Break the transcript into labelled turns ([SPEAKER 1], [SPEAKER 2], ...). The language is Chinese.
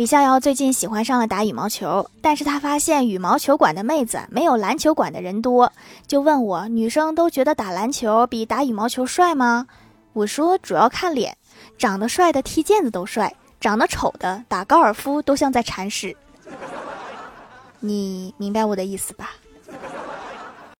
[SPEAKER 1] 李逍遥最近喜欢上了打羽毛球但是他发现羽毛球馆的妹子没有篮球馆的人多就问我女生都觉得打篮球比打羽毛球帅吗？我说主要看脸长得帅的踢毽子都帅长得丑的打高尔夫都像在铲屎。你明白我的意思吧？